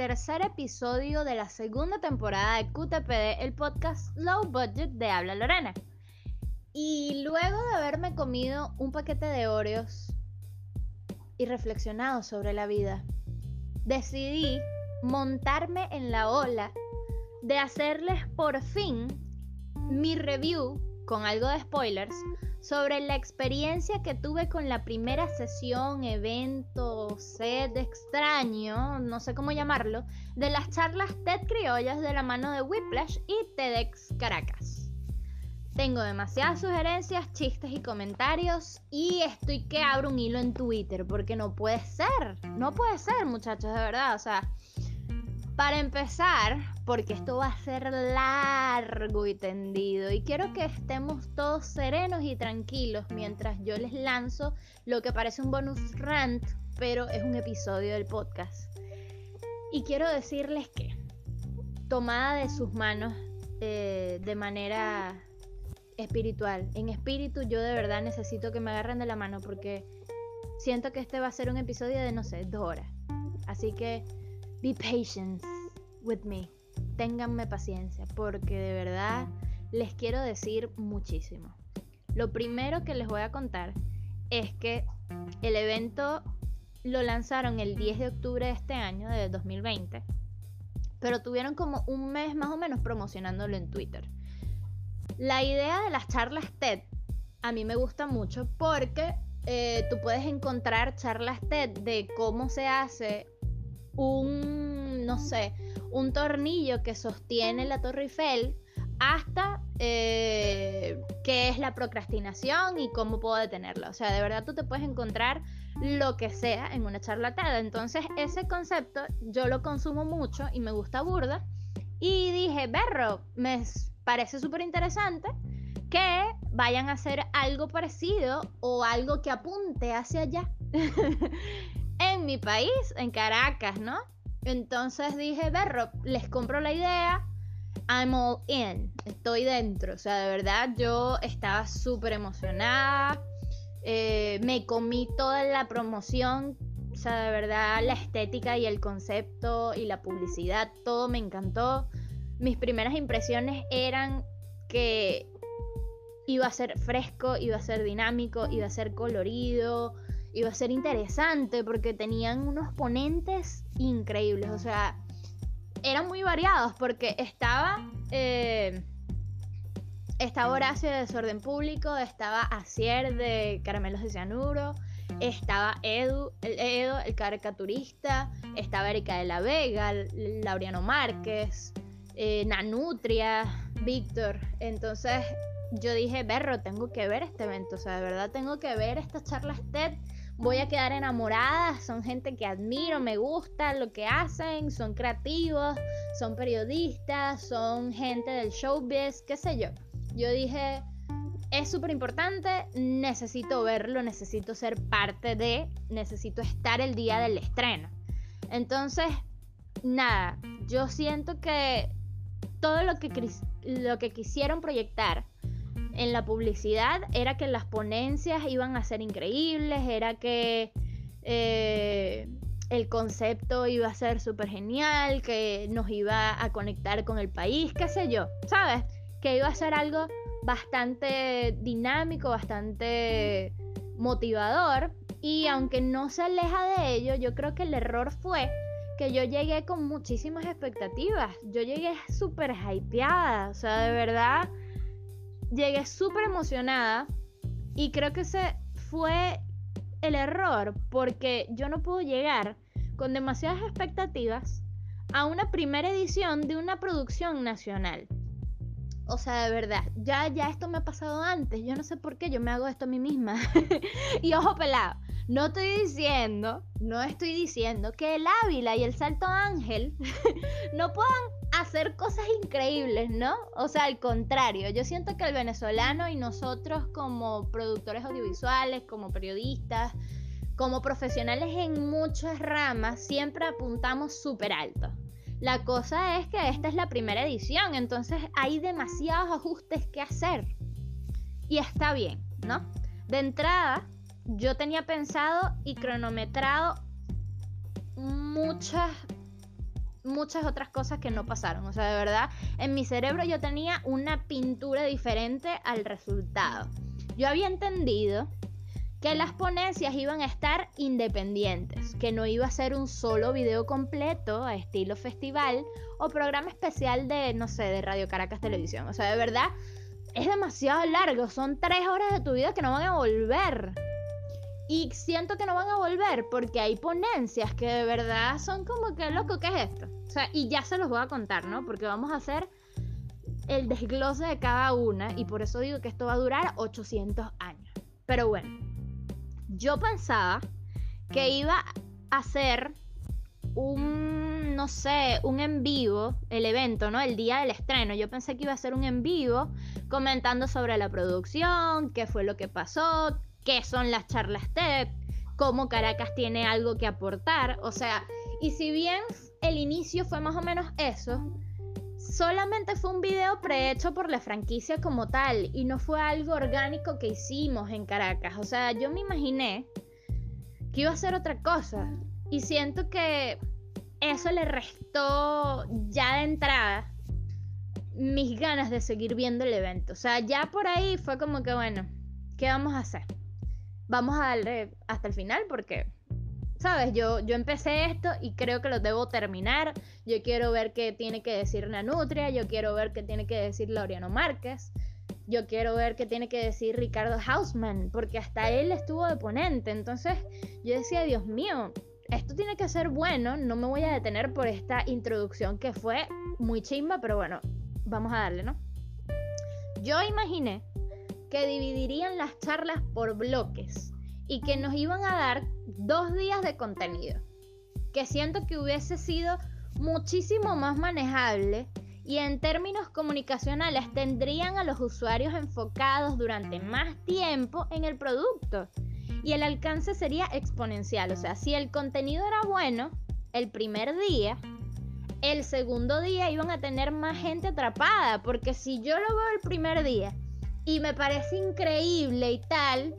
tercer episodio de la segunda temporada de QTPD, el podcast Low Budget de Habla Lorena. Y luego de haberme comido un paquete de Oreos y reflexionado sobre la vida, decidí montarme en la ola de hacerles por fin mi review con algo de spoilers sobre la experiencia que tuve con la primera sesión, evento, set extraño, no sé cómo llamarlo, de las charlas TED criollas de la mano de Whiplash y TEDx Caracas. Tengo demasiadas sugerencias, chistes y comentarios y estoy que abro un hilo en Twitter porque no puede ser, no puede ser muchachos, de verdad, o sea, para empezar, porque esto va a ser largo y tendido y quiero que estemos todos serenos y tranquilos mientras yo les lanzo lo que parece un bonus rant, pero es un episodio del podcast. Y quiero decirles que, tomada de sus manos eh, de manera espiritual, en espíritu yo de verdad necesito que me agarren de la mano porque siento que este va a ser un episodio de, no sé, dos horas. Así que Be patient with me. Ténganme paciencia porque de verdad les quiero decir muchísimo. Lo primero que les voy a contar es que el evento lo lanzaron el 10 de octubre de este año, de 2020, pero tuvieron como un mes más o menos promocionándolo en Twitter. La idea de las charlas TED a mí me gusta mucho porque eh, tú puedes encontrar charlas TED de cómo se hace un, no sé, un tornillo que sostiene la Torre Eiffel hasta eh, qué es la procrastinación y cómo puedo detenerla. O sea, de verdad tú te puedes encontrar lo que sea en una charlatada. Entonces, ese concepto yo lo consumo mucho y me gusta burda. Y dije, berro, me parece súper interesante que vayan a hacer algo parecido o algo que apunte hacia allá. en mi país, en Caracas, ¿no? Entonces dije, berro, les compro la idea, I'm all in, estoy dentro. O sea, de verdad yo estaba súper emocionada, eh, me comí toda la promoción, o sea, de verdad la estética y el concepto y la publicidad, todo me encantó. Mis primeras impresiones eran que iba a ser fresco, iba a ser dinámico, iba a ser colorido, iba a ser interesante porque tenían unos ponentes increíbles, o sea, eran muy variados porque estaba... Eh, estaba Horacio de Desorden Público, estaba Acier de Caramelos de Cianuro, estaba Edu, el Edo, el caricaturista, estaba Erika de la Vega, Laureano Márquez, eh, Nanutria, Víctor. Entonces yo dije, berro, tengo que ver este evento, o sea, de verdad tengo que ver estas charlas TED voy a quedar enamorada, son gente que admiro, me gusta lo que hacen, son creativos, son periodistas, son gente del showbiz, qué sé yo. Yo dije, es súper importante, necesito verlo, necesito ser parte de, necesito estar el día del estreno. Entonces, nada, yo siento que todo lo que, lo que quisieron proyectar en la publicidad era que las ponencias iban a ser increíbles, era que eh, el concepto iba a ser súper genial, que nos iba a conectar con el país, qué sé yo, ¿sabes? Que iba a ser algo bastante dinámico, bastante motivador. Y aunque no se aleja de ello, yo creo que el error fue que yo llegué con muchísimas expectativas. Yo llegué súper hypeada. O sea, de verdad, llegué súper emocionada y creo que ese fue el error porque yo no puedo llegar con demasiadas expectativas a una primera edición de una producción nacional. O sea, de verdad, ya, ya esto me ha pasado antes. Yo no sé por qué yo me hago esto a mí misma. y ojo pelado, no estoy diciendo, no estoy diciendo que el Ávila y el Salto Ángel no puedan hacer cosas increíbles, ¿no? O sea, al contrario, yo siento que el venezolano y nosotros como productores audiovisuales, como periodistas, como profesionales en muchas ramas, siempre apuntamos súper alto. La cosa es que esta es la primera edición, entonces hay demasiados ajustes que hacer. Y está bien, ¿no? De entrada, yo tenía pensado y cronometrado muchas muchas otras cosas que no pasaron. O sea, de verdad, en mi cerebro yo tenía una pintura diferente al resultado. Yo había entendido que las ponencias iban a estar independientes, que no iba a ser un solo video completo a estilo festival o programa especial de, no sé, de Radio Caracas Televisión. O sea, de verdad, es demasiado largo, son tres horas de tu vida que no van a volver. Y siento que no van a volver porque hay ponencias que de verdad son como que, loco, ¿qué es esto? O sea, y ya se los voy a contar, ¿no? Porque vamos a hacer el desglose de cada una y por eso digo que esto va a durar 800 años. Pero bueno, yo pensaba que iba a ser un, no sé, un en vivo, el evento, ¿no? El día del estreno. Yo pensé que iba a ser un en vivo comentando sobre la producción, qué fue lo que pasó, qué son las charlas TED, cómo Caracas tiene algo que aportar. O sea, y si bien el inicio fue más o menos eso, solamente fue un video prehecho por la franquicia como tal y no fue algo orgánico que hicimos en Caracas. O sea, yo me imaginé que iba a ser otra cosa y siento que eso le restó ya de entrada mis ganas de seguir viendo el evento. O sea, ya por ahí fue como que, bueno, ¿qué vamos a hacer? Vamos a darle hasta el final porque ¿sabes? Yo, yo empecé esto y creo que lo debo terminar. Yo quiero ver qué tiene que decir Nanutria, yo quiero ver qué tiene que decir Laureano Márquez, yo quiero ver qué tiene que decir Ricardo Hausman, porque hasta él estuvo de ponente. Entonces yo decía, Dios mío, esto tiene que ser bueno, no me voy a detener por esta introducción que fue muy chimba, pero bueno, vamos a darle, ¿no? Yo imaginé que dividirían las charlas por bloques y que nos iban a dar dos días de contenido, que siento que hubiese sido muchísimo más manejable y en términos comunicacionales tendrían a los usuarios enfocados durante más tiempo en el producto y el alcance sería exponencial. O sea, si el contenido era bueno el primer día, el segundo día iban a tener más gente atrapada, porque si yo lo veo el primer día y me parece increíble y tal,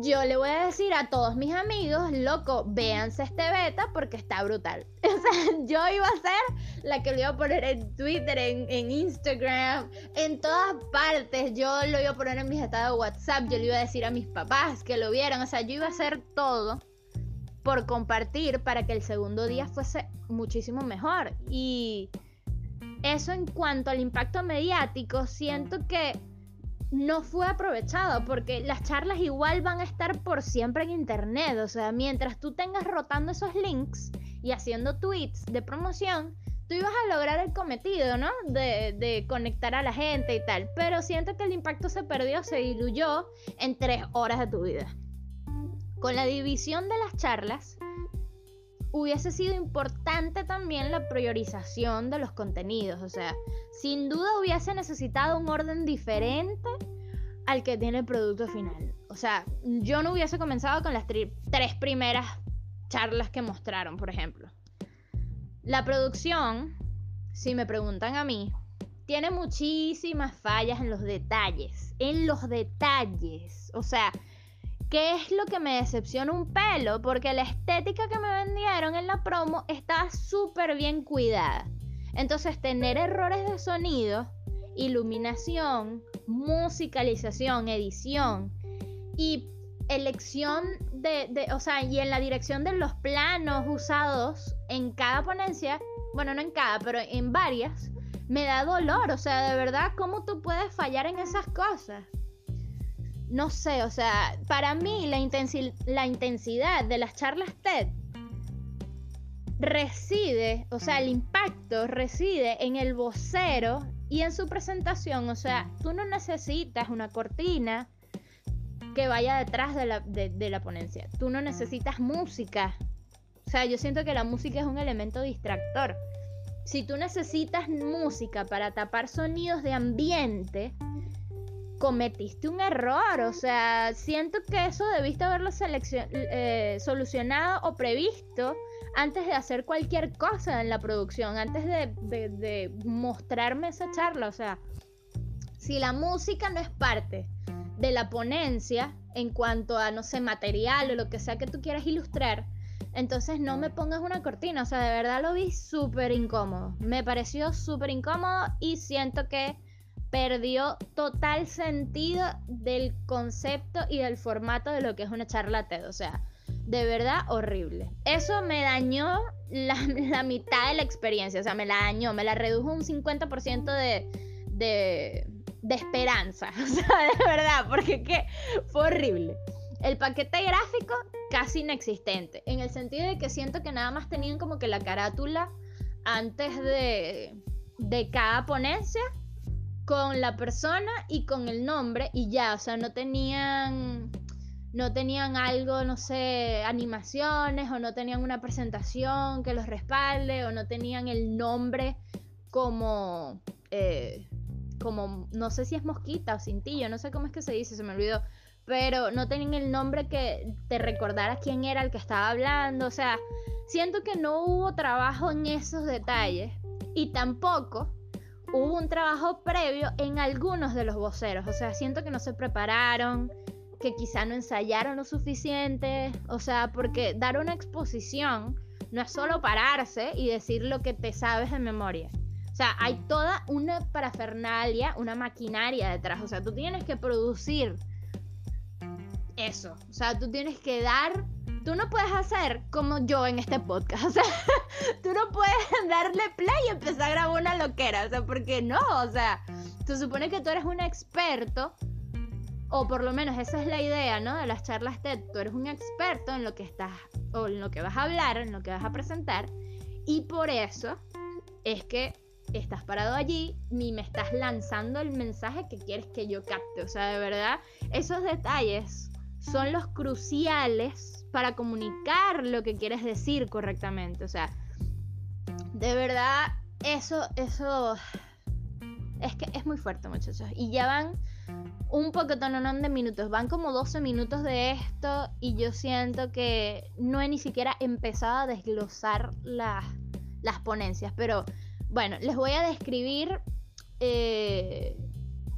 yo le voy a decir a todos mis amigos, loco, véanse este beta porque está brutal. O sea, yo iba a ser la que lo iba a poner en Twitter, en, Instagram, en todas partes. Yo lo iba a poner en mis estados de WhatsApp, yo le iba a decir a mis papás que lo vieran. O sea, yo iba a hacer todo por compartir para que el segundo día fuese muchísimo mejor. Y eso en cuanto al impacto mediático, siento que no fue aprovechado porque las charlas igual van a estar por siempre en internet. O sea, mientras tú tengas rotando esos links y haciendo tweets de promoción, tú ibas a lograr el cometido, ¿no? De, conectar a la gente y tal. Pero siento que el impacto se perdió, se diluyó en tres horas de tu vida. Con la división de las charlas, hubiese sido importante también la priorización de los contenidos. O sea, sin duda hubiese necesitado un orden diferente al que tiene el producto final. O sea, yo no hubiese comenzado con las tres primeras charlas que mostraron, por ejemplo. La producción, si me preguntan a mí, tiene muchísimas fallas en los detalles. En los detalles. O sea, ¿Qué es lo que me decepciona un pelo? Porque la estética que me vendieron en la promo está súper bien cuidada. Entonces, tener errores de sonido, iluminación, musicalización, edición y elección de, de, o sea, y en la dirección de los planos usados en cada ponencia, bueno, no en cada, pero en varias, me da dolor. O sea, de verdad, ¿cómo tú puedes fallar en esas cosas? No sé, o sea, para mí la, la intensidad de las charlas TED reside, o sea, el impacto reside en el vocero y en su presentación. O sea, tú no necesitas una cortina que vaya detrás de la, de la ponencia. Tú no necesitas música. O sea, yo siento que la música es un elemento distractor. Si tú necesitas música para tapar sonidos de ambiente, cometiste un error. O sea, siento que eso debiste haberlo eh, solucionado o previsto antes de hacer cualquier cosa en la producción, antes de, mostrarme esa charla. O sea, si la música no es parte de la ponencia en cuanto a, no sé, material o lo que sea que tú quieras ilustrar, Entonces no me pongas una cortina, o sea, de verdad lo vi súper incómodo. Me pareció súper incómodo y siento que perdió total sentido del concepto y del formato de lo que es una charla TED. O sea, de verdad horrible. Eso me dañó la, mitad de la experiencia, o sea, me la dañó, me la redujo un 50% de, de, de esperanza, o sea, de verdad, porque ¿qué? fue horrible. El paquete gráfico casi inexistente, en el sentido de que siento que nada más tenían como que la carátula antes de, de cada ponencia con la persona y con el nombre y ya, o sea, no tenían no tenían algo, no sé, animaciones o no tenían una presentación que los respalde o no tenían el nombre como, eh, como, no sé si es mosquita o cintillo, no sé cómo es que se dice, se me olvidó, pero no tenían el nombre que te recordara quién era el que estaba hablando, o sea, siento que no hubo trabajo en esos detalles y tampoco hubo un trabajo previo en algunos de los voceros, o sea, siento que no se prepararon, que quizá no ensayaron lo suficiente, o sea, porque dar una exposición no es solo pararse y decir lo que te sabes de memoria. O sea, hay toda una parafernalia, una maquinaria detrás. O sea, tú tienes que producir eso. O sea, tú tienes que dar. Tú no puedes hacer como yo en este podcast. O sea, tú no puedes darle play y empezar a grabar una loquera. O sea, porque no. O sea, se supone que tú eres un experto o por lo menos esa es la idea, ¿no? De las charlas TED. Tú eres un experto en lo que estás, o en lo que vas a hablar, en lo que vas a presentar, y por eso es que estás parado allí y me estás lanzando el mensaje que quieres que yo capte. O sea, de verdad, esos detalles son los cruciales para comunicar lo que quieres decir correctamente. O sea, de verdad, eso, eso es que es muy fuerte, muchachos. Y ya van un poco de minutos. Van como 12 minutos de esto y yo siento que no he ni siquiera empezado a desglosar las, las ponencias. Pero bueno, les voy a describir eh,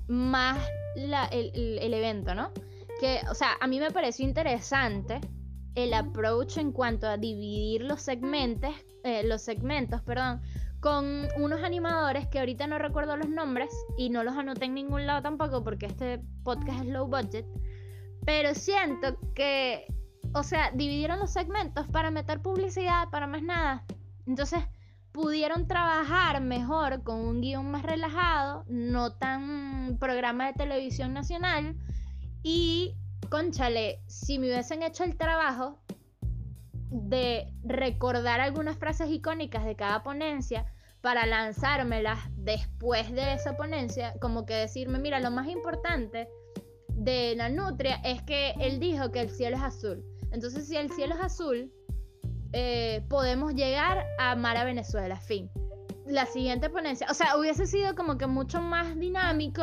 más el, evento, ¿no? Que, o sea, a mí me pareció interesante el approach en cuanto a dividir los segmentos, eh, los segmentos, perdón, con unos animadores que ahorita no recuerdo los nombres y no los anoté en ningún lado tampoco porque este podcast es low budget, pero siento que, o sea, dividieron los segmentos para meter publicidad, para más nada. Entonces, pudieron trabajar mejor con un guion más relajado, no tan programa de televisión nacional y, conchale, si me hubiesen hecho el trabajo de recordar algunas frases icónicas de cada ponencia para lanzármelas después de esa ponencia, como que decirme, mira, lo más importante de la nutria es que él dijo que el cielo es azul. Entonces, si el cielo es azul, eh, podemos llegar a amar a Venezuela, fin. La siguiente ponencia, o sea, hubiese sido como que mucho más dinámico,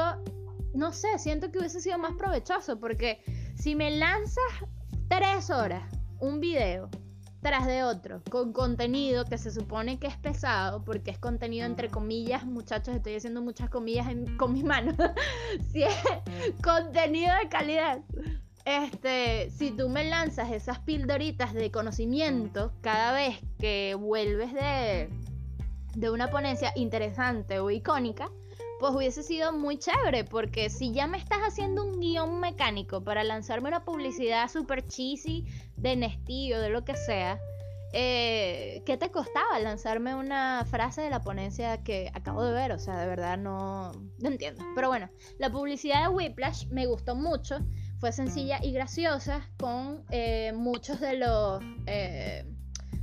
no sé, siento que hubiese sido más provechoso, porque si me lanzas tres horas un video tras de otro, con contenido que se supone que es pesado, porque es contenido entre comillas, muchachos, estoy haciendo muchas comillas con mis manos, si es contenido de calidad. Este, si tú me lanzas esas pildoritas de conocimiento cada vez que vuelves de, de una ponencia interesante o icónica, pues hubiese sido muy chévere, porque si ya me estás haciendo un guion mecánico para lanzarme una publicidad super cheesy de Nestío, de lo que sea, eh, ¿qué te costaba lanzarme una frase de la ponencia que acabo de ver? O sea, de verdad no, no entiendo. Pero bueno, la publicidad de Whiplash me gustó mucho, fue sencilla y graciosa, con eh, muchos de los... Eh,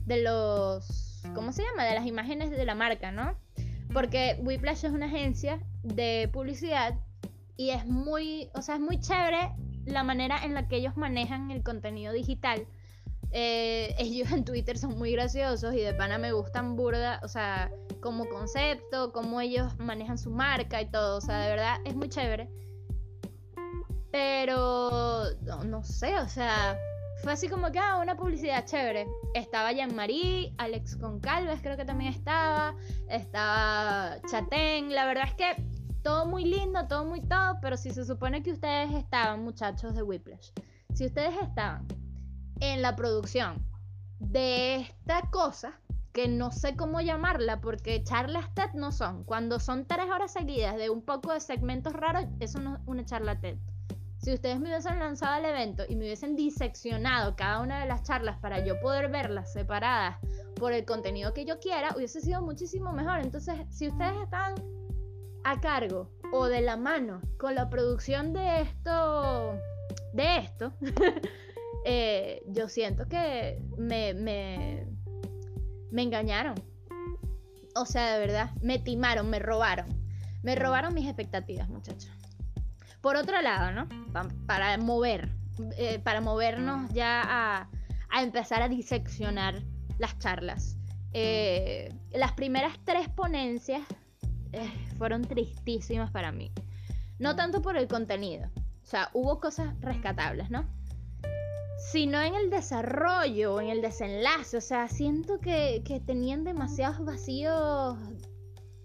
de los... ¿Cómo se llama? De las imágenes de la marca, ¿no? Porque Whiplash es una agencia de publicidad y es muy, o sea, es muy chévere la manera en la que ellos manejan el contenido digital. Eh, ellos en Twitter son muy graciosos y de pana me gustan burda, o sea, como concepto, cómo ellos manejan su marca y todo, o sea, de verdad es muy chévere. Pero, no, no sé, o sea, fue así como que, ah, una publicidad chévere. Estaba Jean-Marie, Alex Concalves creo que también estaba, estaba Chatén, la verdad es que todo muy lindo, todo muy todo, pero si se supone que ustedes estaban, muchachos de Whiplash, si ustedes estaban en la producción, de esta cosa que no sé cómo llamarla porque charlas TED no son. Cuando son tres horas seguidas de un poco de segmentos raros, eso no es una charla TED. Si ustedes me hubiesen lanzado al evento y me hubiesen diseccionado cada una de las charlas para yo poder verlas separadas por el contenido que yo quiera, hubiese sido muchísimo mejor. Entonces, si ustedes están a cargo o de la mano con la producción de esto, de esto, eh, yo siento que me, me, me engañaron. O sea, de verdad, me timaron, me robaron. Me robaron mis expectativas, muchachos. Por otro lado, ¿no? para mover, eh, para movernos ya a, a, empezar a diseccionar las charlas. Eh, las primeras tres ponencias eh, fueron tristísimas para mí. No tanto por el contenido, o sea, hubo cosas rescatables, ¿no? Sino en el desarrollo, en el desenlace, o sea, siento que, que tenían demasiados vacíos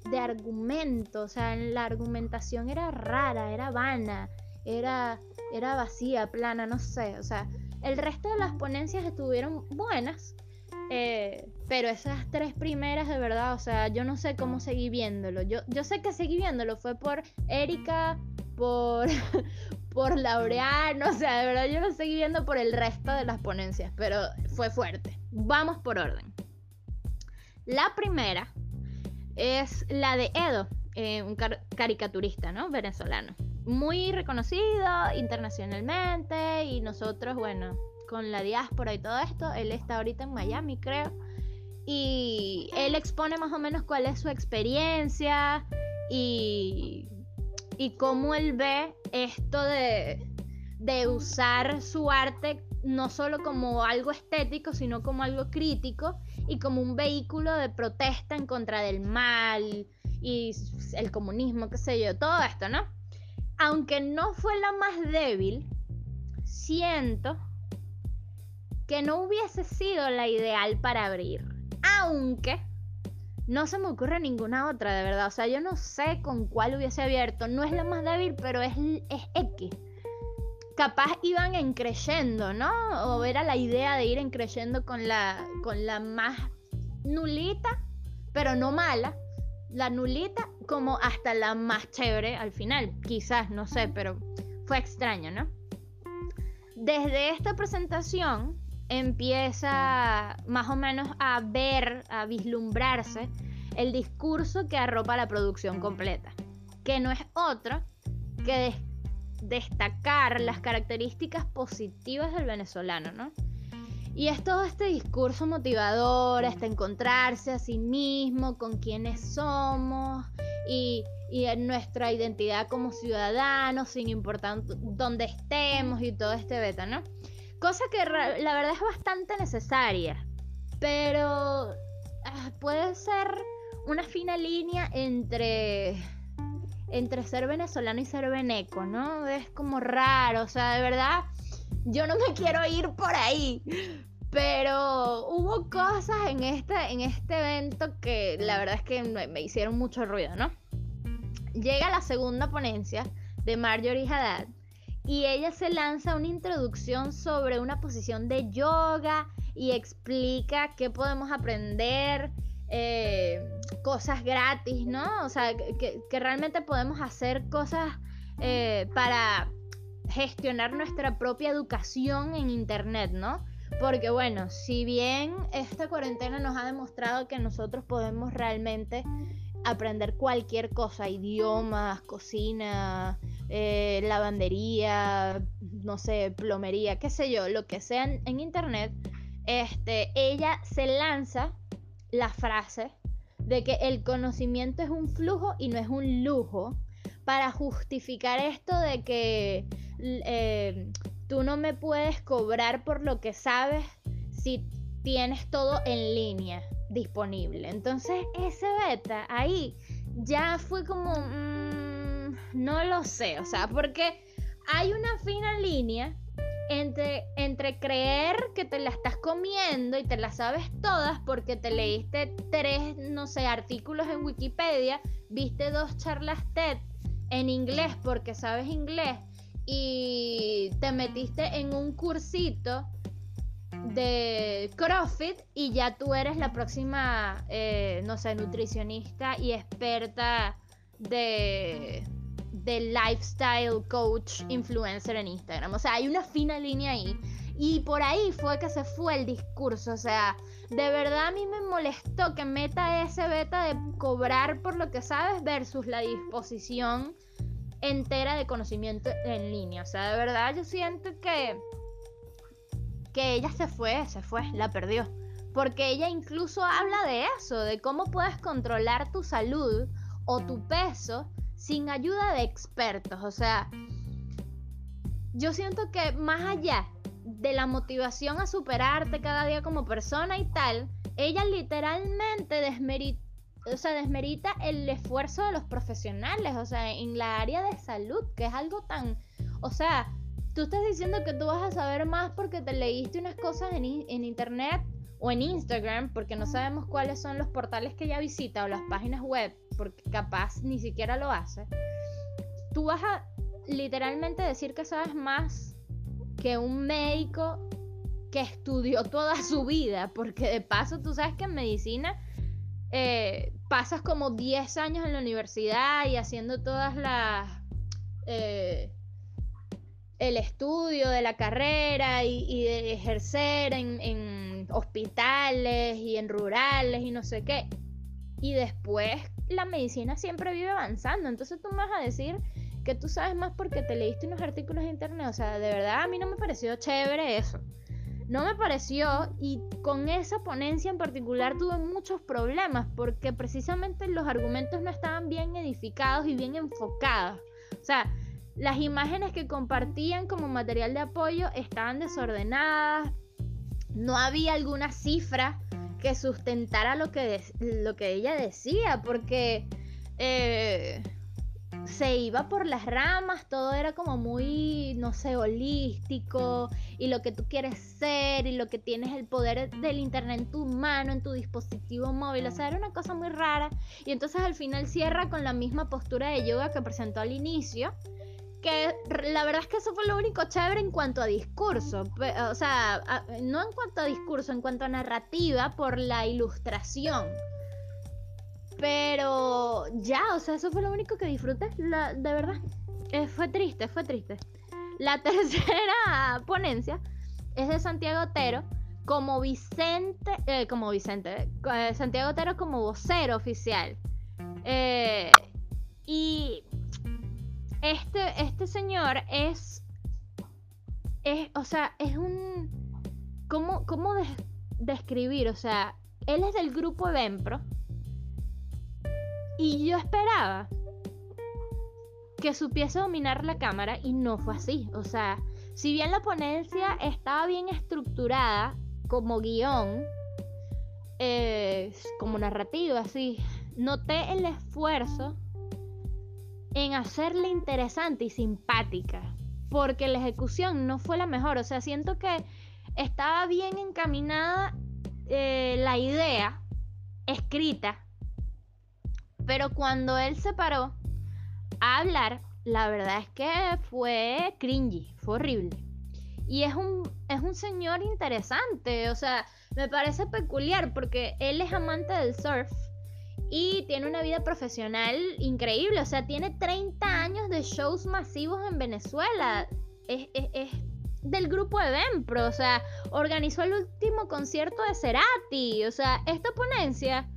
de argumento, o sea, la argumentación era rara, era vana, era, era vacía, plana, no sé, o sea, el resto de las ponencias estuvieron buenas, eh, pero esas tres primeras, de verdad, o sea, yo no sé cómo seguí viéndolo. Yo, yo sé que seguí viéndolo, fue por Erika, por, por Laureano, o sea, de verdad yo lo seguí viendo por el resto de las ponencias, pero fue fuerte. Vamos por orden. La primera es la de Edo, eh, un caricaturista, ¿no? Venezolano. Muy reconocido internacionalmente y nosotros, bueno, con la diáspora y todo esto. Él está ahorita en Miami, creo. Y él expone más o menos cuál es su experiencia y, y cómo él ve esto de, de usar su arte no solo como algo estético, sino como algo crítico y como un vehículo de protesta en contra del mal y el comunismo, qué sé yo, todo esto, ¿no? Aunque no fue la más débil, siento que no hubiese sido la ideal para abrir. Aunque no se me ocurre ninguna otra, de verdad. O sea, yo no sé con cuál hubiese abierto. No es la más débil, pero es, es X. Capaz iban en creyendo, ¿no? O era la idea de ir en creyendo con la, con la más nulita, pero no mala. La nulita como hasta la más chévere al final. Quizás, no sé, pero fue extraño, ¿no? Desde esta presentación empieza más o menos a ver, a vislumbrarse el discurso que arropa la producción completa, que no es otro que destacar las características positivas del venezolano, ¿no? Y es todo este discurso motivador, hasta encontrarse a sí mismo, con quienes somos y, y en nuestra identidad como ciudadanos, sin importar dónde estemos y todo este beta, ¿no? Cosa que la verdad es bastante necesaria. Pero ah, puede ser una fina línea entre entre ser venezolano y ser veneco, ¿no? Es como raro, o sea, de verdad, yo no me quiero ir por ahí. Pero hubo cosas en este, en este evento que la verdad es que me, me hicieron mucho ruido, ¿no? Llega la segunda ponencia de Marjorie Haddad y ella se lanza una introducción sobre una posición de yoga y explica qué podemos aprender, eh, cosas gratis, ¿no? O sea, que, realmente podemos hacer cosas eh, para gestionar nuestra propia educación en Internet, ¿no? Porque bueno, si bien esta cuarentena nos ha demostrado que nosotros podemos realmente aprender cualquier cosa, idiomas, cocina, eh, lavandería, no sé, plomería, qué sé yo, lo que sea en, internet, este, ella se lanza la frase de que el conocimiento es un flujo y no es un lujo para justificar esto de que eh, tú no me puedes cobrar por lo que sabes si tienes todo en línea disponible. Entonces ese beta ahí ya fue como... Mm, no lo sé, o sea, porque hay una fina línea entre, entre creer que te la estás comiendo y te la sabes todas porque te leíste tres, no sé, artículos en Wikipedia, viste dos charlas TED en inglés porque sabes inglés y te metiste en un cursito de CrossFit y ya tú eres la próxima, eh, no sé, nutricionista y experta de, de lifestyle coach influencer en Instagram. O sea, hay una fina línea ahí. Y por ahí fue que se fue el discurso. O sea, de verdad a mí me molestó que meta ese beta de cobrar por lo que sabes versus la disposición entera de conocimiento en línea. O sea, de verdad yo siento que que ella se fue, se fue, la perdió. Porque ella incluso habla de eso, de cómo puedes controlar tu salud o tu peso sin ayuda de expertos. O sea, yo siento que más allá de la motivación a superarte cada día como persona y tal, ella literalmente desmerita, o sea, el esfuerzo de los profesionales, o sea, en la área de salud, que es algo tan, o sea, tú estás diciendo que tú vas a saber más porque te leíste unas cosas en, internet o en Instagram, porque no sabemos cuáles son los portales que ella visita o las páginas web, porque capaz ni siquiera lo hace. Tú vas a literalmente decir que sabes más que un médico que estudió toda su vida, porque de paso tú sabes que en medicina eh, pasas como 10 años en la universidad y haciendo todas las... Eh, el estudio de la carrera y, de ejercer en, hospitales y en rurales y no sé qué. Y después la medicina siempre vive avanzando. Entonces tú me vas a decir que tú sabes más porque te leíste unos artículos de internet. O sea, de verdad a mí no me pareció chévere eso. No me pareció y con esa ponencia en particular tuve muchos problemas porque precisamente los argumentos no estaban bien edificados y bien enfocados. O sea, las imágenes que compartían como material de apoyo estaban desordenadas, no había alguna cifra que sustentara lo que, lo que ella decía, porque eh, se iba por las ramas, todo era como muy, no sé, holístico, y lo que tú quieres ser, y lo que tienes el poder del Internet en tu mano, en tu dispositivo móvil, o sea, era una cosa muy rara, y entonces al final cierra con la misma postura de yoga que presentó al inicio, que la verdad es que eso fue lo único chévere en cuanto a discurso, o sea, no en cuanto a discurso, en cuanto a narrativa por la ilustración. Pero ya, o sea, eso fue lo único que disfruté, de verdad. Eh, fue triste, fue triste. La tercera ponencia es de Santiago Otero como Vicente, eh, como Vicente, eh, Santiago Otero como vocero oficial. y este, este señor es, es, o sea, es un, ¿cómo, cómo describir? O sea, él es del grupo Evempro y yo esperaba que supiese dominar la cámara y no fue así. O sea, si bien la ponencia estaba bien estructurada como guion, eh, como narrativa, así, noté el esfuerzo en hacerla interesante y simpática, porque la ejecución no fue la mejor, o sea, siento que estaba bien encaminada eh, la idea escrita, pero cuando él se paró a hablar, la verdad es que fue cringy, fue horrible. Y es un, es un señor interesante, o sea, me parece peculiar porque él es amante del surf y tiene una vida profesional increíble. O sea, tiene 30 años de shows masivos en Venezuela. Es, del grupo Evempro. O sea, organizó el último concierto de Cerati. O sea, esta ponencia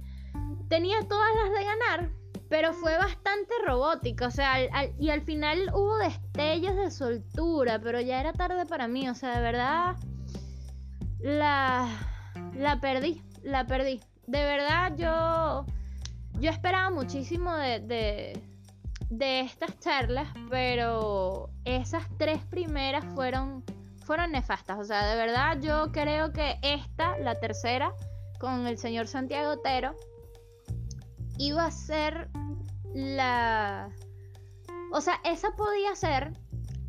tenía todas las de ganar, pero fue bastante robótica. O sea, y al final hubo destellos de soltura, pero ya era tarde para mí. O sea, de verdad, la, la perdí. La perdí. De verdad, yo yo esperaba muchísimo de, de, estas charlas, pero esas tres primeras fueron, fueron nefastas. O sea, de verdad yo creo que esta, la tercera, con el señor Santiago Otero, iba a ser la... O sea, esa podía ser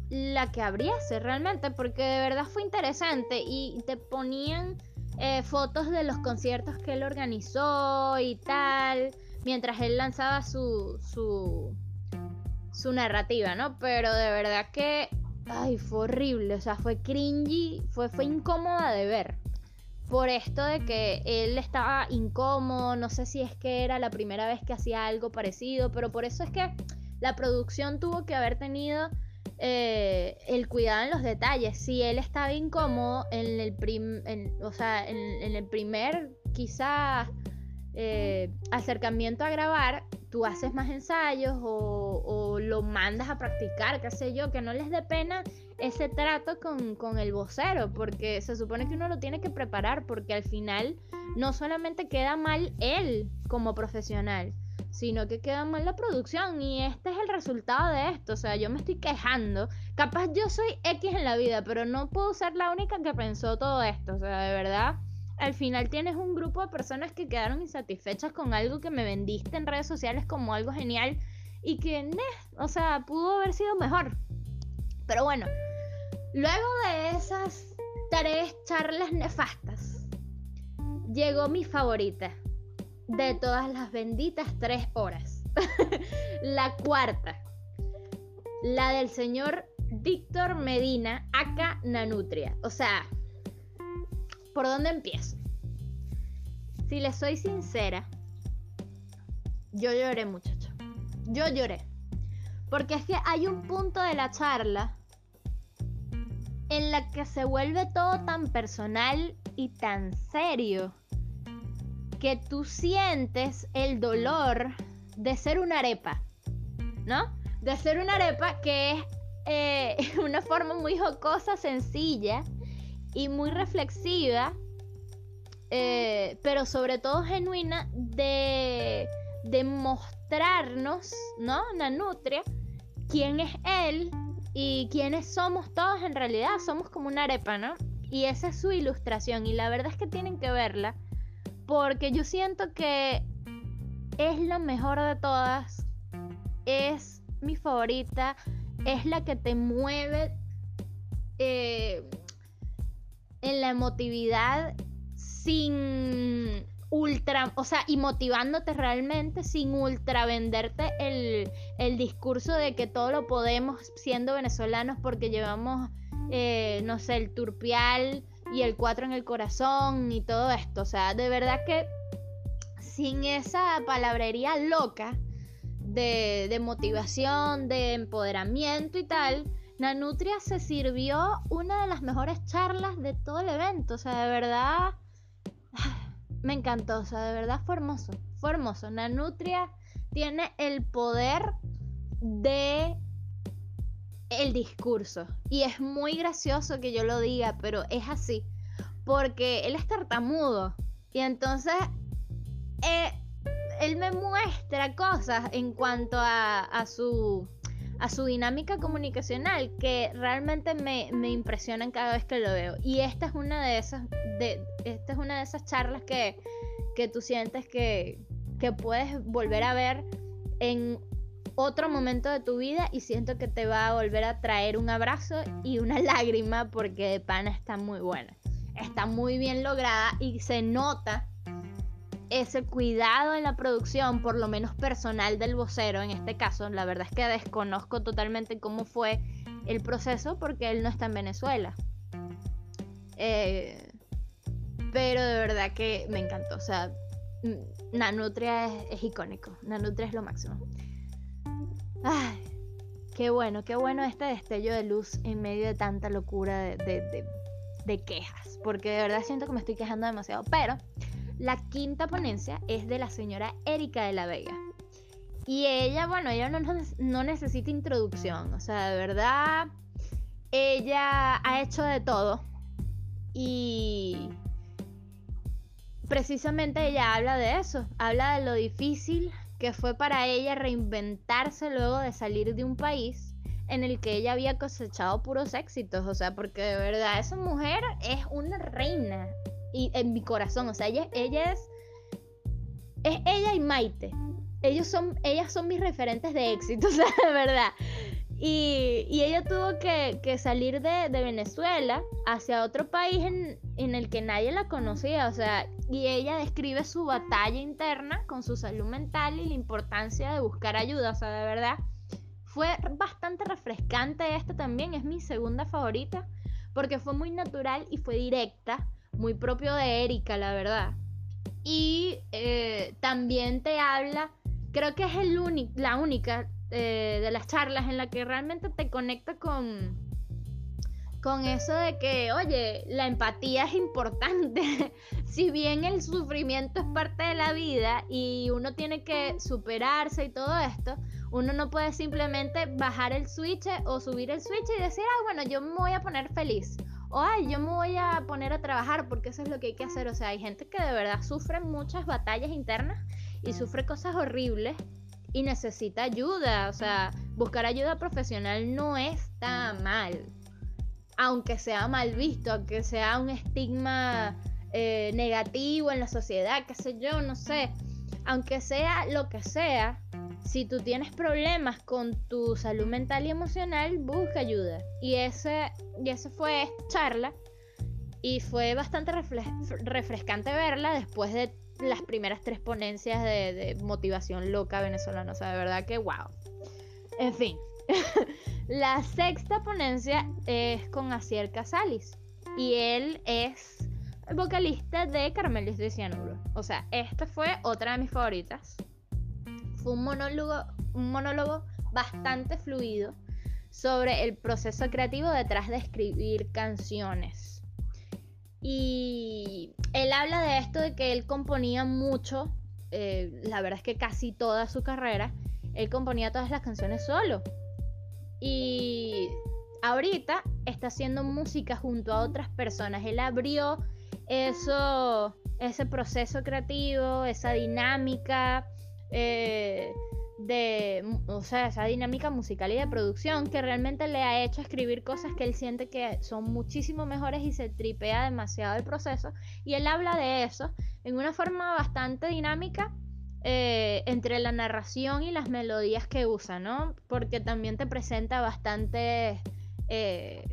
la que abriese realmente, porque de verdad fue interesante y te ponían eh, fotos de los conciertos que él organizó y tal mientras él lanzaba su, su, su narrativa, ¿no? Pero de verdad que ay, fue horrible, o sea, fue cringy, fue, fue incómoda de ver. Por esto de que él estaba incómodo, no sé si es que era la primera vez que hacía algo parecido, pero por eso es que la producción tuvo que haber tenido eh, el cuidado en los detalles. Si él estaba incómodo en el, o sea, en, el primer, quizás, eh, acercamiento a grabar, tú haces más ensayos o, lo mandas a practicar, qué sé yo, que no les dé pena ese trato con, con, el vocero, porque se supone que uno lo tiene que preparar, porque al final no solamente queda mal él como profesional, sino que queda mal la producción y este es el resultado de esto, o sea, yo me estoy quejando, capaz yo soy X en la vida, pero no puedo ser la única que pensó todo esto, o sea, de verdad al final tienes un grupo de personas que quedaron insatisfechas con algo que me vendiste en redes sociales como algo genial y que, o sea, pudo haber sido mejor. Pero bueno, luego de esas tres charlas nefastas, llegó mi favorita de todas las benditas tres horas. la cuarta, la del señor Víctor Medina, acá Nanutria. O sea, ¿Por dónde empiezo? Si les soy sincera, yo lloré muchacho. Yo lloré. Porque es que hay un punto de la charla en la que se vuelve todo tan personal y tan serio que tú sientes el dolor de ser una arepa, ¿no? De ser una arepa que es eh, una forma muy jocosa, sencilla, y muy reflexiva, eh, pero sobre todo genuina, de, de mostrarnos, ¿no? Nanutria, quién es él y quiénes somos todos en realidad. Somos como una arepa, ¿no? Y esa es su ilustración. Y la verdad es que tienen que verla porque yo siento que es la mejor de todas. Es mi favorita. Es la que te mueve. Eh, en la emotividad sin ultra, o sea, y motivándote realmente sin ultra venderte el, el discurso de que todo lo podemos siendo venezolanos porque llevamos, eh, no sé, el turpial y el 4 en el corazón y todo esto. O sea, de verdad que sin esa palabrería loca de, de motivación, de empoderamiento y tal, Nanutria se sirvió una de las mejores charlas de todo el evento. O sea, de verdad. Me encantó. O sea, de verdad fue hermoso. Fue hermoso. Nanutria tiene el poder de el discurso. Y es muy gracioso que yo lo diga, pero es así. Porque él es tartamudo. Y entonces eh, él me muestra cosas en cuanto a su a su dinámica comunicacional que realmente me, me impresionan cada vez que lo veo. Y esta es una de esas, de, esta es una de esas charlas que, que tú sientes que, que puedes volver a ver en otro momento de tu vida y siento que te va a volver a traer un abrazo y una lágrima porque de pana está muy buena. Está muy bien lograda y se nota ese cuidado en la producción, por lo menos personal del vocero en este caso, la verdad es que desconozco totalmente cómo fue el proceso porque él no está en Venezuela. Eh, pero de verdad que me encantó. O sea, Nanutria es, icónico. Nanutria es lo máximo. Ay, qué bueno, qué bueno este destello de luz en medio de tanta locura de, de quejas. Porque de verdad siento que me estoy quejando demasiado. Pero la quinta ponencia es de la señora Erika de la Vega. Y ella, bueno, ella no, necesita introducción, o sea, de verdad, ella ha hecho de todo. Y precisamente ella habla de eso, habla de lo difícil que fue para ella reinventarse luego de salir de un país en el que ella había cosechado puros éxitos, o sea, porque de verdad esa mujer es una reina, y en mi corazón. O sea, ella, ella es. Es ella y Maite. Ellos son, ellas son mis referentes de éxito, o sea, de verdad. Y, y ella tuvo que, que salir de, de, Venezuela hacia otro país en, en, el que nadie la conocía. O sea, y ella describe su batalla interna con su salud mental y la importancia de buscar ayuda. O sea, de verdad, Fue bastante refrescante esta también, es mi segunda favorita, porque fue muy natural y fue directa, muy propio de Erika, la verdad. Y eh, también te habla, creo que es el la única eh, de las charlas en la que realmente te conecta con, con eso de que, oye, la empatía es importante. si bien el sufrimiento es parte de la vida y uno tiene que superarse y todo esto, uno no puede simplemente bajar el switch o subir el switch y decir, ah, bueno, yo me voy a poner feliz. O, ay, yo me voy a poner a trabajar porque eso es lo que hay que hacer. O sea, hay gente que de verdad sufre muchas batallas internas y sufre cosas horribles y necesita ayuda. O sea, buscar ayuda profesional no está mal aunque sea mal visto, aunque sea un estigma eh, negativo en la sociedad, qué sé yo, no sé, aunque sea lo que sea, si tú tienes problemas con tu salud mental y emocional, busca ayuda. Y ese, y ese fue charla y fue bastante refrescante verla después de las primeras tres ponencias de, motivación loca venezolana. O sea, de verdad que wow. En fin, la sexta ponencia es con Asier Casalis y él es vocalista de Caramelis de Cianuro. O sea, esta fue otra de mis favoritas. Fue un monólogo, un monólogo bastante fluido sobre el proceso creativo detrás de escribir canciones. Y él habla de esto de que él componía mucho, eh, la verdad es que casi toda su carrera, él componía todas las canciones solo. Y ahorita está haciendo música junto a otras personas. Él abrió eso, ese proceso creativo, esa dinámica eh, de, o sea, esa dinámica musical y de producción que realmente le ha hecho escribir cosas que él siente que son muchísimo mejores y se tripea demasiado el proceso. Y él habla de eso en una forma bastante dinámica eh, entre la narración y las melodías que usa, ¿no? Porque también te presenta bastante eh,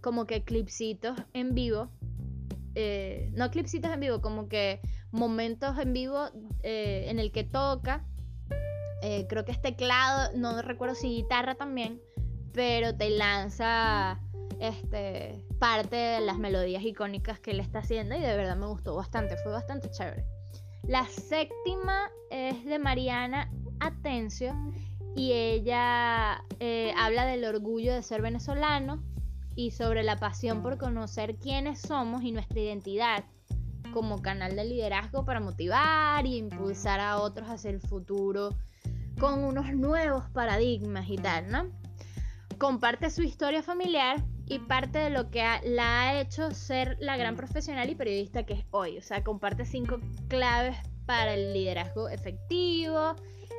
como que clipsitos en vivo. Eh, no clipsitos en vivo, como que momentos en vivo en el que toca. creo que es teclado, no recuerdo si guitarra también, pero te lanza este, parte de las melodías icónicas que él está haciendo y de verdad me gustó bastante, fue bastante chévere. La séptima es de Mariana Atencio y ella eh, habla del orgullo de ser venezolano y sobre la pasión por conocer quiénes somos y nuestra identidad como canal de liderazgo para motivar y impulsar a otros hacia el futuro con unos nuevos paradigmas y tal, ¿no? Comparte su historia familiar y parte de lo que la ha hecho ser la gran profesional y periodista que es hoy. O sea, comparte cinco claves para el liderazgo efectivo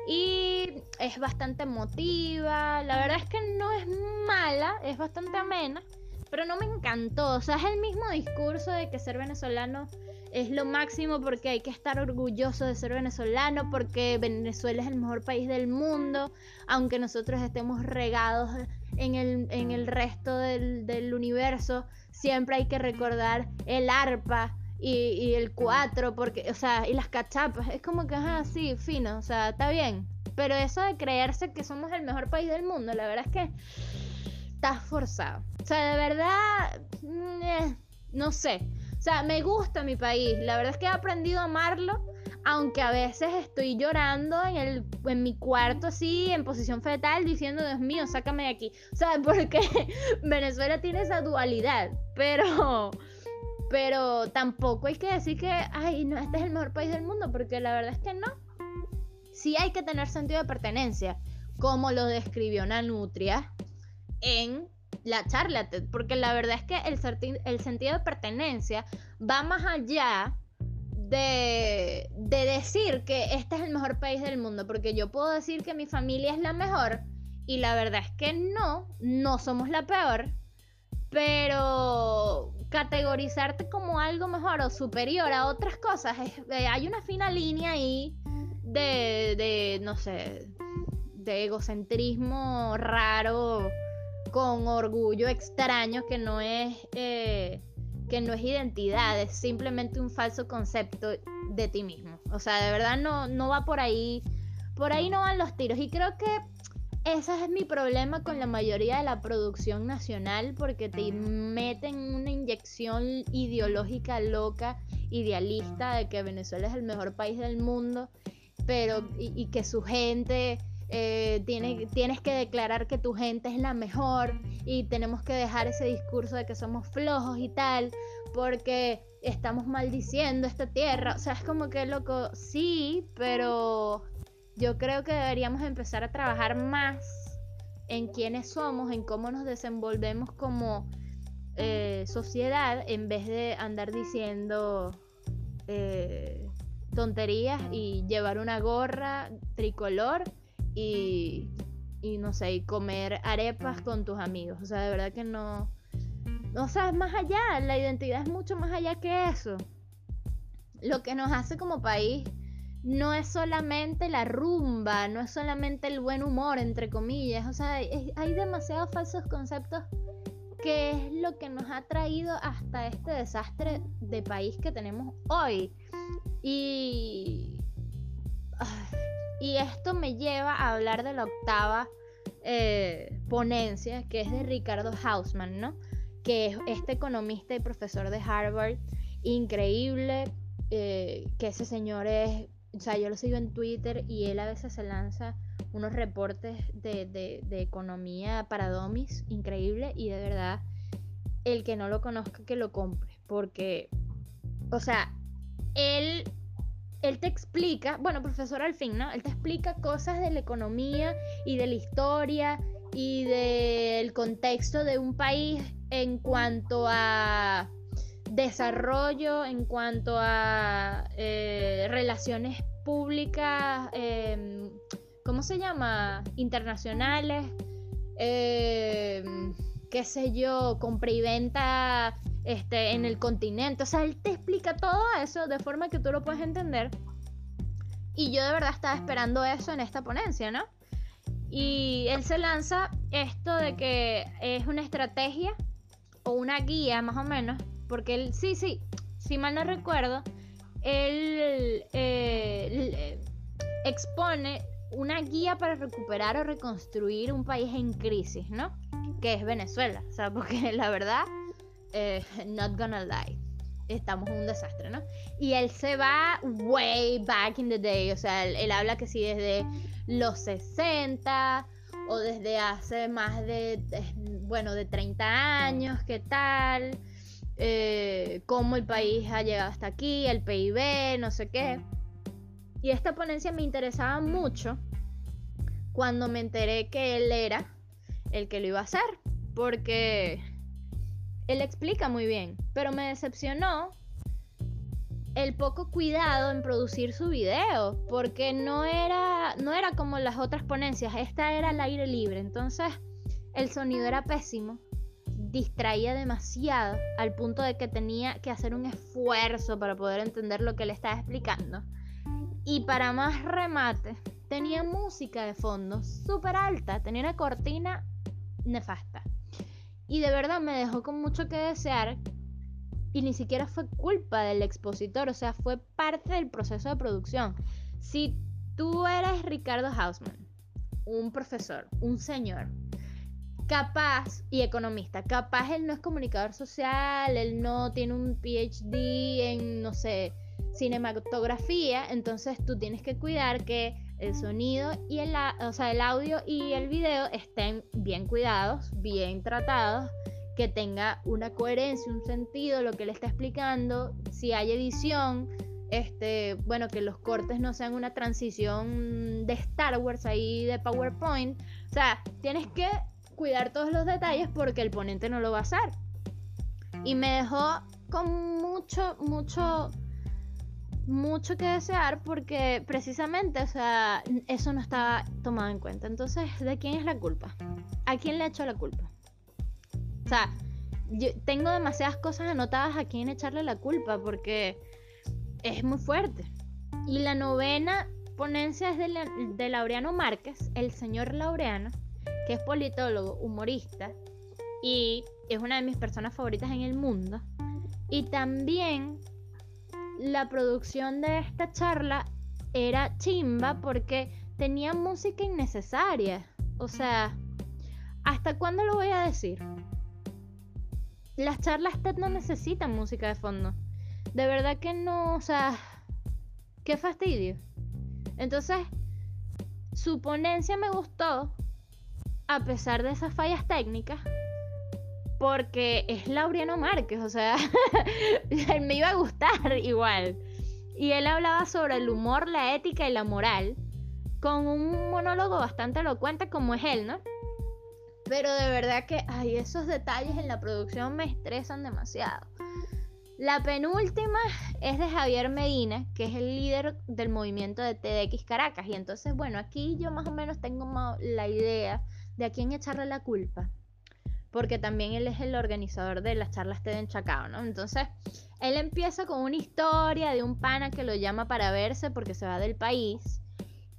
y es bastante emotiva. La verdad es que no es mala, es bastante amena, pero no me encantó. O sea, es el mismo discurso de que ser venezolano es lo máximo porque hay que estar orgulloso de ser venezolano, porque Venezuela es el mejor país del mundo, aunque nosotros estemos regados en el, en el resto del, universo, siempre hay que recordar el arpa y, el cuatro, porque, o sea, y las cachapas, es como que, ajá, sí, fino, o sea, está bien. Pero eso de creerse que somos el mejor país del mundo, la verdad es que está forzado. O sea, de verdad, mm, eh, no sé. O sea, me gusta mi país. La verdad es que he aprendido a amarlo aunque a veces estoy llorando en, el, en mi cuarto así, en posición fetal, diciendo, Dios mío, sácame de aquí. O sea, porque Venezuela tiene esa dualidad, pero, pero tampoco hay que decir que, ay, no, este es el mejor país del mundo, porque la verdad es que no. Sí hay que tener sentido de pertenencia, como lo describió Nanutria en la charla, porque la verdad es que el, sentido de pertenencia va más allá de, decir que este es el mejor país del mundo, porque yo puedo decir que mi familia es la mejor y la verdad es que no, no somos la peor, pero categorizarte como algo mejor o superior a otras cosas, eh, hay una fina línea ahí de, de, no sé, de egocentrismo raro con orgullo extraño que no es... Eh, que no es identidad, es simplemente un falso concepto de ti mismo. O sea, de verdad no, no va por ahí, por ahí no van los tiros. Y creo que ese es mi problema con la mayoría de la producción nacional porque te meten una inyección ideológica loca, idealista de que Venezuela es el mejor país del mundo, pero y, que su gente eh, tiene, tienes que declarar que tu gente es la mejor y tenemos que dejar ese discurso de que somos flojos y tal, porque estamos maldiciendo esta tierra. O sea, es como que loco, sí, pero yo creo que deberíamos empezar a trabajar más en quiénes somos, en cómo nos desenvolvemos como eh, sociedad, en vez de andar diciendo eh, tonterías y llevar una gorra tricolor y, y no sé, y comer arepas con tus amigos. O sea, de verdad que no. O sea, es más allá, la identidad es mucho más allá que eso. Lo que nos hace como país no es solamente la rumba, no es solamente el buen humor, entre comillas. O sea, hay demasiados falsos conceptos que es lo que nos ha traído hasta este desastre de país que tenemos hoy. Y, y esto me lleva a hablar de la octava eh, ponencia, que es de Ricardo Hausman, ¿no? Que es este economista y profesor de Harvard, increíble, eh, que ese señor es o sea, yo lo sigo en Twitter y él a veces se lanza unos reportes de, economía para domis increíble y de verdad el que no lo conozca que lo compre porque o sea él él te explica bueno profesor al fin no él te explica cosas de la economía y de la historia y del contexto de un país en cuanto a desarrollo en cuanto a eh, relaciones públicas, em, ¿cómo se llama? Internacionales, em, qué sé yo, compra y venta este, en el continente. O sea, él te explica todo eso de forma que tú lo puedes entender. Y yo de verdad estaba esperando eso en esta ponencia, ¿no? Y él se lanza esto de que es una estrategia o una guía más o menos porque él, sí, sí, si mal no recuerdo, él eh, expone una guía para recuperar o reconstruir un país en crisis, ¿no? Que es Venezuela, o sea, porque la verdad, eh, not gonna lie, estamos en un desastre, ¿no? Y él se va way back in the day, o sea, él, habla que sí desde los 60 o desde hace más de, bueno, de 30 años, ¿qué tal? eh, cómo el país ha llegado hasta aquí, el PIB, no sé qué. Y esta ponencia me interesaba mucho cuando me enteré que él era el que lo iba a hacer, porque él explica muy bien, pero me decepcionó el poco cuidado en producir su video, porque no era, no era como las otras ponencias, esta era al aire libre, entonces el sonido era pésimo distraía demasiado al punto de que tenía que hacer un esfuerzo para poder entender lo que le estaba explicando. Y para más remate, tenía música de fondo súper alta, tenía una cortina nefasta. Y de verdad me dejó con mucho que desear. Y ni siquiera fue culpa del expositor, o sea, fue parte del proceso de producción. Si tú eres Ricardo Hausman, un profesor, un señor, capaz, y economista, capaz él no es comunicador social, él no tiene un PhD en, no sé, cinematografía, entonces tú tienes que cuidar que el sonido y el, o sea, el audio y el video estén bien cuidados, bien tratados, que tenga una coherencia, un sentido, lo que le está explicando, si hay edición, este, bueno, que los cortes no sean una transición de Star Wars ahí de PowerPoint, o sea, tienes que cuidar todos los detalles porque el ponente no lo va a hacer. Y me dejó con mucho, mucho, mucho que desear porque precisamente, o sea, eso no estaba tomado en cuenta. Entonces, ¿de quién es la culpa? ¿A quién le ha hecho la culpa? O sea, yo tengo demasiadas cosas anotadas a quién echarle la culpa porque es muy fuerte. Y la novena ponencia es de, de Laureano Márquez, el señor Laureano que es politólogo, humorista y es una de mis personas favoritas en el mundo. Y también la producción de esta charla era chimba porque tenía música innecesaria. O sea, ¿hasta cuándo lo voy a decir? Las charlas TED no necesitan música de fondo. De verdad que no, o sea, qué fastidio. Entonces, su ponencia me gustó, a pesar de esas fallas técnicas, porque es Laureano Márquez, o sea, me iba a gustar igual. Y él hablaba sobre el humor, la ética y la moral, con un monólogo bastante elocuente como es él, ¿no? Pero de verdad que, ay, esos detalles en la producción me estresan demasiado. La penúltima es de Javier Medina, que es el líder del movimiento de TDX Caracas. Y entonces, bueno, aquí yo más o menos tengo la idea de a quién echarle la culpa porque también él es el organizador de las charlas TED en Chacao, ¿no? Entonces, él empieza con una historia de un pana que lo llama para verse porque se va del país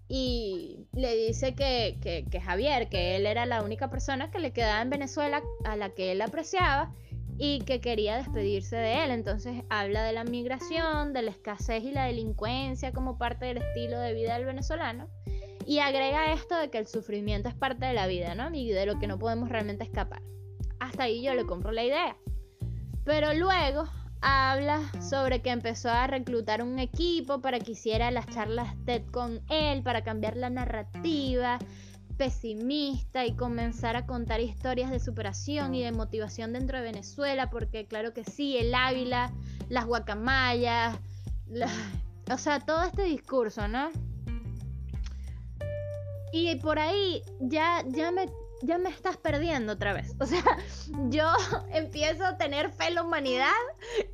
y le dice que, que, Javier, que él era la única persona que le quedaba en Venezuela a la que él apreciaba y que quería despedirse de él. Entonces habla de la migración, de la escasez y la delincuencia como parte del estilo de vida del venezolano. Y agrega esto de que el sufrimiento es parte de la vida, ¿no? Y de lo que no podemos realmente escapar hasta ahí yo le compro la idea. Pero luego habla sobre que empezó a reclutar un equipo para que hiciera las charlas TED con él, para cambiar la narrativa pesimista y comenzar a contar historias de superación y de motivación dentro de Venezuela, porque claro que sí, el Ávila, las guacamayas, o sea, todo este discurso, ¿no? Y por ahí ya, ya me ya me estás perdiendo otra vez. O sea, yo empiezo a tener fe en la humanidad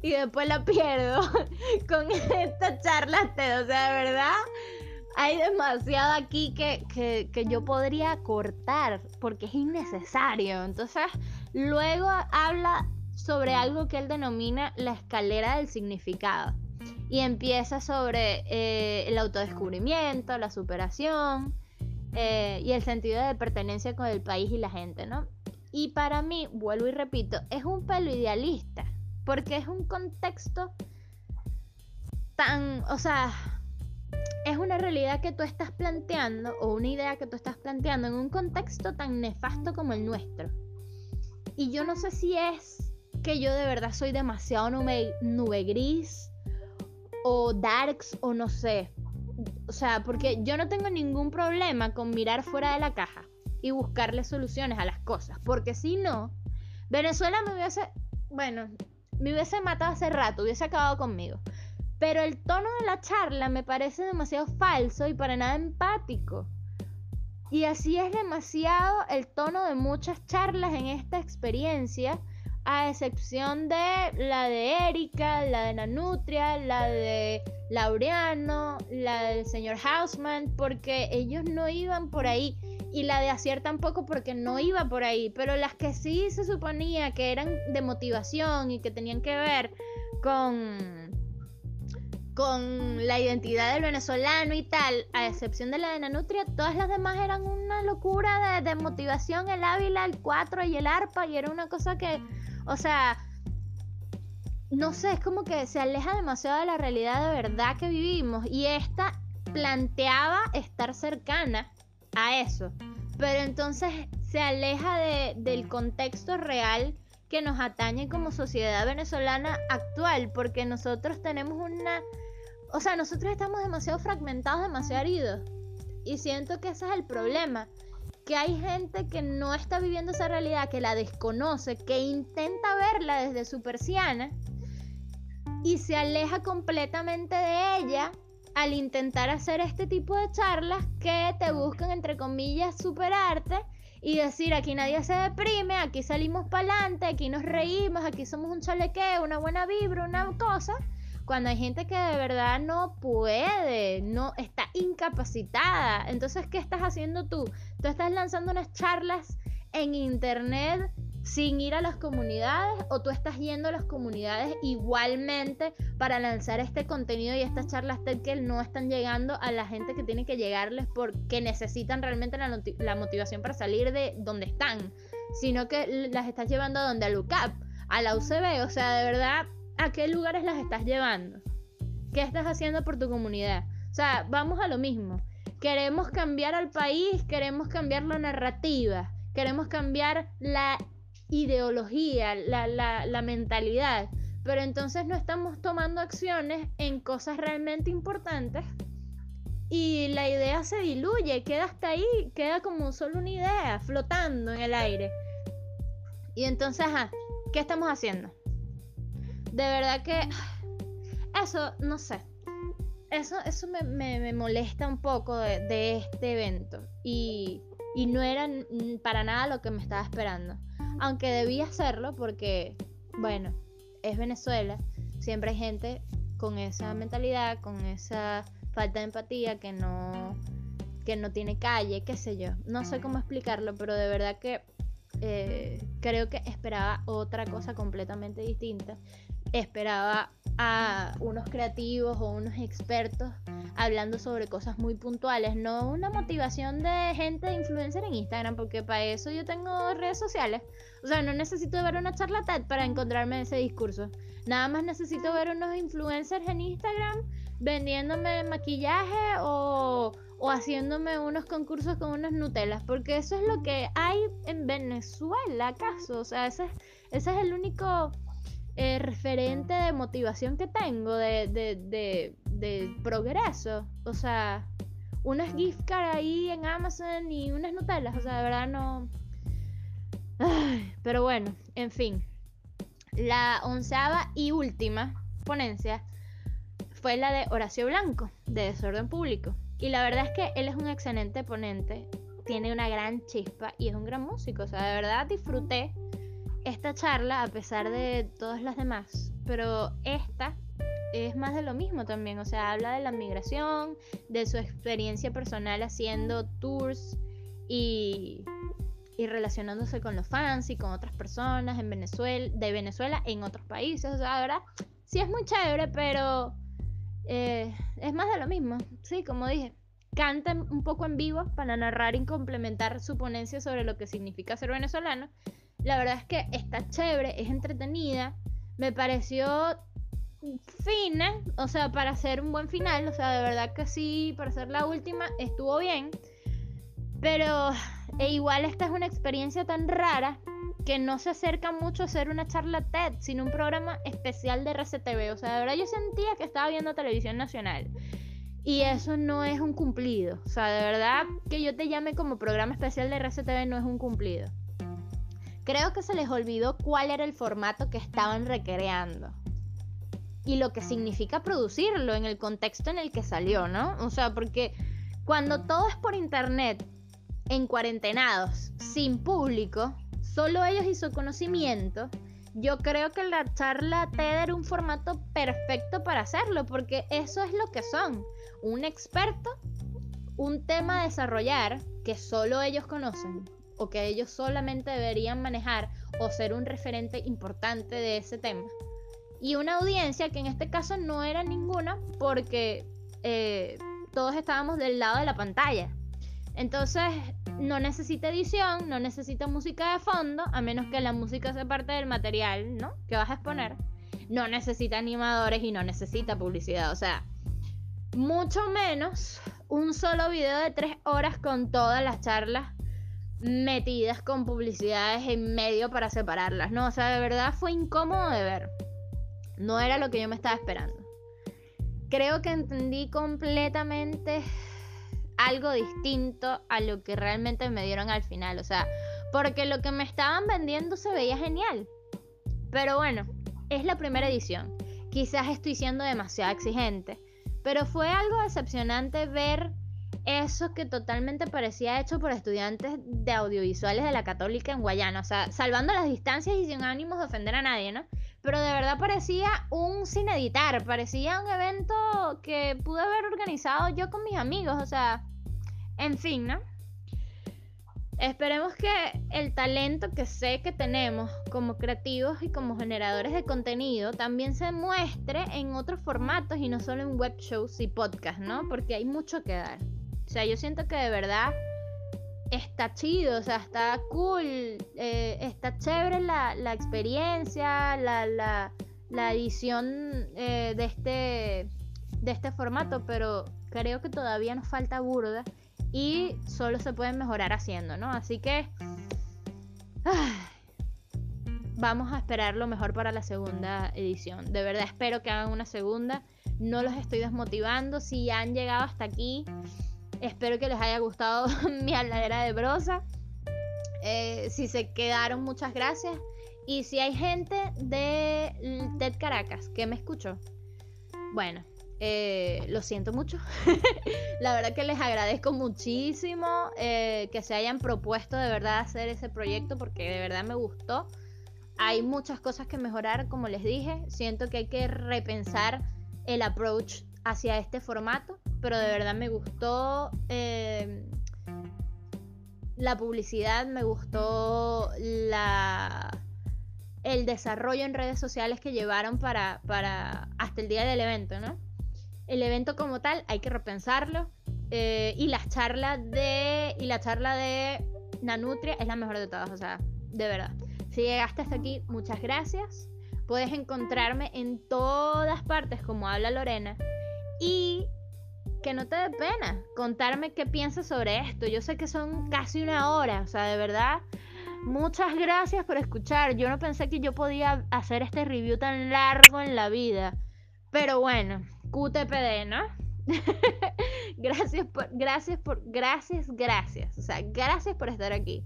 y después la pierdo con esta charla O sea, de verdad, hay demasiado aquí que, que, yo podría cortar porque es innecesario. Entonces, luego habla sobre algo que él denomina la escalera del significado. Y empieza sobre eh, el autodescubrimiento, la superación, eh, y el sentido de pertenencia con el país y la gente, ¿no? Y para mí, vuelvo y repito, es un pelo idealista, porque es un contexto tan, o sea, es una realidad que tú estás planteando o una idea que tú estás planteando en un contexto tan nefasto como el nuestro. Y yo no sé si es que yo de verdad soy demasiado nube, nube gris o darks o no sé, o sea, porque yo no tengo ningún problema con mirar fuera de la caja y buscarle soluciones a las cosas, porque si no, Venezuela me hubiese, bueno, me hubiese matado hace rato, hubiese acabado conmigo. Pero el tono de la charla me parece demasiado falso y para nada empático. Y así es demasiado el tono de muchas charlas en esta experiencia a excepción de la de Erika, la de Nanutria, la de Laureano, la del señor Hausman, porque ellos no iban por ahí. Y la de Acier tampoco porque no iba por ahí. Pero las que sí se suponía que eran de motivación y que tenían que ver con, con la identidad del venezolano y tal, a excepción de la de Nanutria, todas las demás eran una locura de, de motivación. El Ávila, el 4 y el arpa. Y era una cosa que o sea, no sé, es como que se aleja demasiado de la realidad de verdad que vivimos y esta planteaba estar cercana a eso, pero entonces se aleja del contexto real que nos atañe como sociedad venezolana actual, porque nosotros tenemos una... O sea, nosotros estamos demasiado fragmentados, demasiado heridos. Y siento que ese es el problema que hay gente que no está viviendo esa realidad, que la desconoce, que intenta verla desde su persiana y se aleja completamente de ella al intentar hacer este tipo de charlas que te buscan, entre comillas, superarte y decir aquí nadie se deprime, aquí salimos para adelante, aquí nos reímos, aquí somos un chalequeo, una buena vibra, una cosa cuando hay gente que de verdad no puede, no está incapacitada. Entonces, ¿qué estás haciendo tú? Tú estás lanzando unas charlas en internet sin ir a las comunidades o tú estás yendo a las comunidades igualmente para lanzar este contenido y estas charlas TED que no están llegando a la gente que tiene que llegarles porque necesitan realmente la, la motivación para salir de donde están, sino que las estás llevando a donde a LUCAP, a la UCB, o sea, de verdad ¿a qué lugares las estás llevando? ¿Qué estás haciendo por tu comunidad? O sea, vamos a lo mismo. queremos cambiar al país, queremos cambiar la narrativa, queremos cambiar la ideología, la, la mentalidad, pero entonces no estamos tomando acciones en cosas realmente importantes y la idea se diluye, queda hasta ahí, queda como solo una idea flotando en el aire. Y entonces, ¿qué estamos haciendo? De verdad que eso, no sé. Eso, eso me, molesta un poco de, este evento. Y, y, no era para nada lo que me estaba esperando. Aunque debía hacerlo porque, bueno, es Venezuela. Siempre hay gente con esa mentalidad, con esa falta de empatía que no, que no tiene calle, qué sé yo. No sé cómo explicarlo, pero de verdad que eh, creo que esperaba otra cosa completamente distinta. Esperaba a unos creativos o unos expertos hablando sobre cosas muy puntuales, no una motivación de gente de influencer en Instagram, porque para eso yo tengo redes sociales. O sea, no necesito ver una charla TED para encontrarme ese discurso. Nada más necesito ver unos influencers en Instagram vendiéndome maquillaje o, o haciéndome unos concursos con unas Nutelas, porque eso es lo que hay en Venezuela, ¿acaso? O sea, ese, ese es el único eh, referente de motivación que tengo, de, de, de, progreso. O sea, unas gift card ahí en Amazon y unas Nutellas. O sea, de verdad no. pero bueno, en fin. La onceava y última ponencia fue la de Horacio Blanco, de Desorden Público. Y la verdad es que él es un excelente ponente, tiene una gran chispa y es un gran músico. O sea, de verdad disfruté esta charla a pesar de todas las demás, pero esta es más de lo mismo también, o sea, habla de la migración, de su experiencia personal haciendo tours y, y relacionándose con los fans y con otras personas en Venezuela, de Venezuela en otros países, o sea, ahora sí es muy chévere, pero eh, es más de lo mismo, sí, como dije. Canta un poco en vivo para narrar y complementar su ponencia sobre lo que significa ser venezolano la verdad es que está chévere, es entretenida. Me pareció fina, o sea, para hacer un buen final, o sea, de verdad que sí, para ser la última estuvo bien. Pero e igual esta es una experiencia tan rara que no se acerca mucho a ser una charla TED, sino un programa especial de RCTV. O sea, de verdad yo sentía que estaba viendo televisión nacional. Y eso no es un cumplido. O sea, de verdad que yo te llame como programa especial de RCTV no es un cumplido. Creo que se les olvidó cuál era el formato que estaban recreando. Y lo que significa producirlo en el contexto en el que salió, ¿no? O sea, porque cuando todo es por internet, en cuarentenados, sin público, solo ellos y su conocimiento, yo creo que la charla TED era un formato perfecto para hacerlo, porque eso es lo que son. Un experto, un tema a desarrollar que solo ellos conocen o que ellos solamente deberían manejar o ser un referente importante de ese tema. Y una audiencia que en este caso no era ninguna porque eh, todos estábamos del lado de la pantalla. Entonces no necesita edición, no necesita música de fondo, a menos que la música sea parte del material, ¿no? Que vas a exponer. No necesita animadores y no necesita publicidad. O sea, mucho menos un solo video de tres horas con todas las charlas metidas con publicidades en medio para separarlas, ¿no? O sea, de verdad fue incómodo de ver. No era lo que yo me estaba esperando. Creo que entendí completamente algo distinto a lo que realmente me dieron al final. O sea, porque lo que me estaban vendiendo se veía genial. Pero bueno, es la primera edición. Quizás estoy siendo demasiado exigente. Pero fue algo decepcionante ver eso que totalmente parecía hecho por estudiantes de audiovisuales de la Católica en Guayana, o sea, salvando las distancias y sin ánimos de ofender a nadie, ¿no? Pero de verdad parecía un sin editar, parecía un evento que pude haber organizado yo con mis amigos, o sea, en fin, ¿no? Esperemos que el talento que sé que tenemos como creativos y como generadores de contenido también se muestre en otros formatos y no solo en web shows y podcasts, ¿no? Porque hay mucho que dar. O sea, yo siento que de verdad está chido, o sea, está cool, eh, está chévere la, experiencia, la, edición eh, de este de este formato, pero creo que todavía nos falta burda y solo se pueden mejorar haciendo, ¿no? Así que vamos a esperar lo mejor para la segunda edición. De verdad espero que hagan una segunda. No los estoy desmotivando. Si han llegado hasta aquí, espero que les haya gustado mi habladera de brosa. Eh, si se quedaron, muchas gracias. Y si hay gente de TED Caracas que me escuchó, bueno, eh, lo siento mucho. la verdad que les agradezco muchísimo eh, que se hayan propuesto de verdad hacer ese proyecto porque de verdad me gustó. Hay muchas cosas que mejorar, como les dije. Siento que hay que repensar el approach hacia este formato, pero de verdad me gustó eh, la publicidad, me gustó la el desarrollo en redes sociales que llevaron para, para hasta el día del evento, ¿no? El evento como tal hay que repensarlo eh, y de y la charla de Nanutria es la mejor de todas, o sea, de verdad. Si llegaste hasta aquí, muchas gracias. Puedes encontrarme en todas partes como habla Lorena y que no te dé pena contarme qué piensas sobre esto. Yo sé que son casi una hora, o sea, de verdad. Muchas gracias por escuchar. Yo no pensé que yo podía hacer este review tan largo en la vida. Pero bueno, QTPD, ¿no? gracias por, gracias por, gracias, gracias. O sea, gracias por estar aquí.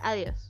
Adiós.